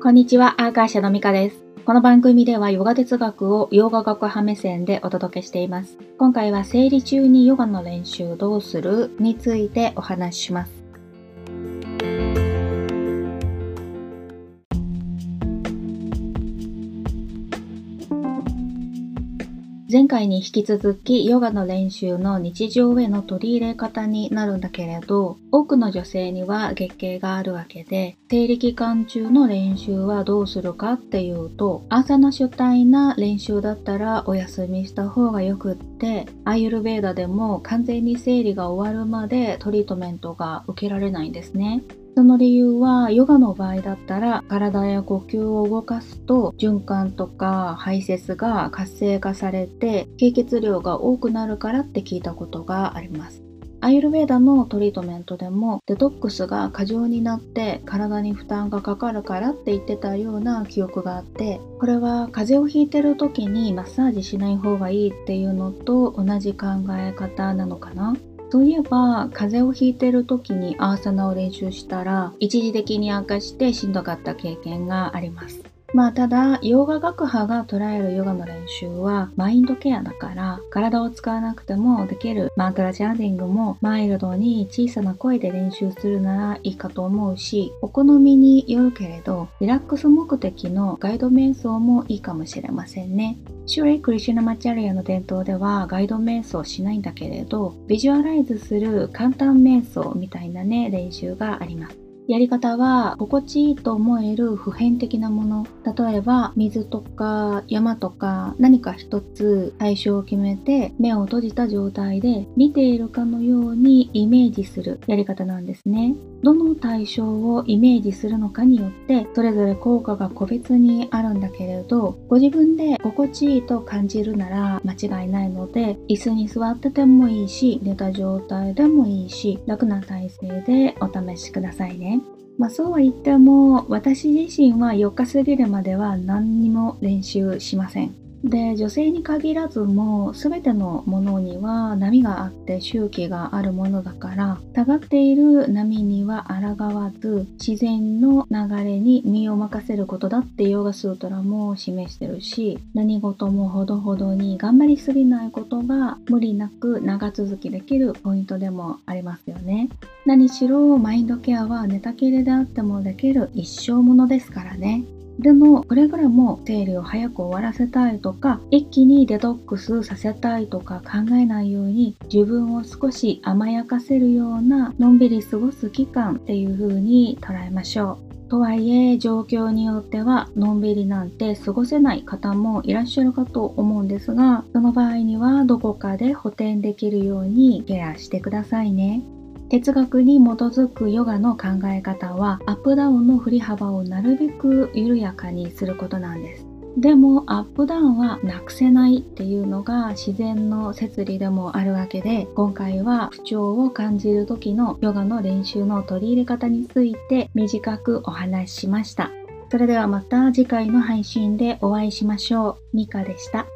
こんにちは、アーカー社のミカです。この番組ではヨガ哲学をヨガ学派目線でお届けしています。今回は生理中にヨガの練習どうするについてお話しします。前回に引き続きヨガの練習の日常への取り入れ方になるんだけれど多くの女性には月経があるわけで生理期間中の練習はどうするかっていうと朝の主体な練習だったらお休みした方がよくってアイルベーダでも完全に生理が終わるまでトリートメントが受けられないんですね。その理由はヨガの場合だったら体や呼吸を動かすと循環とか排泄が活性化されて経血量が多くなるからって聞いたことがあります。アイルベーダのトリートメントでもデトックスが過剰になって体に負担がかかるからって言ってたような記憶があってこれは風邪をひいてる時にマッサージしない方がいいっていうのと同じ考え方なのかなそういえば風邪をひいてる時にアーサナを練習したら一時的に悪化してしんどかった経験があります。まあただ、ヨガ学派が捉えるヨガの練習はマインドケアだから体を使わなくてもできるマントラチャンディングもマイルドに小さな声で練習するならいいかと思うし、お好みによるけれど、リラックス目的のガイド瞑想もいいかもしれませんね。シュレイ・クリシュナマチャリアの伝統ではガイド瞑想しないんだけれど、ビジュアライズする簡単瞑想みたいなね、練習があります。やり方は心地いいと思える普遍的なもの。例えば水とか山とか何か一つ対象を決めて目を閉じた状態で見ているかのようにイメージするやり方なんですね。どの対象をイメージするのかによってそれぞれ効果が個別にあるんだけれどご自分で心地いいと感じるなら間違いないので椅子に座っててもいいし寝た状態でもいいし楽な体勢でお試しくださいね。まあ、そうは言っても私自身は4日過ぎるまでは何にも練習しません。で女性に限らずも全てのものには波があって周期があるものだから下がっている波には抗わず自然の流れに身を任せることだってヨガスートラも示してるし何事もほどほどに頑張りすぎないことが無理なく長続きできるポイントでもありますよね。何しろマインドケアは寝たきりであってもできる一生ものですからね。でもくれぐれも生理を早く終わらせたいとか一気にデトックスさせたいとか考えないように自分を少し甘やかせるようなのんびり過ごす期間っていう風に捉えましょう。とはいえ状況によってはのんびりなんて過ごせない方もいらっしゃるかと思うんですがその場合にはどこかで補填できるようにケアしてくださいね。哲学に基づくヨガの考え方はアップダウンの振り幅をなるべく緩やかにすることなんです。でもアップダウンはなくせないっていうのが自然の摂理でもあるわけで今回は不調を感じる時のヨガの練習の取り入れ方について短くお話ししました。それではまた次回の配信でお会いしましょう。ミカでした。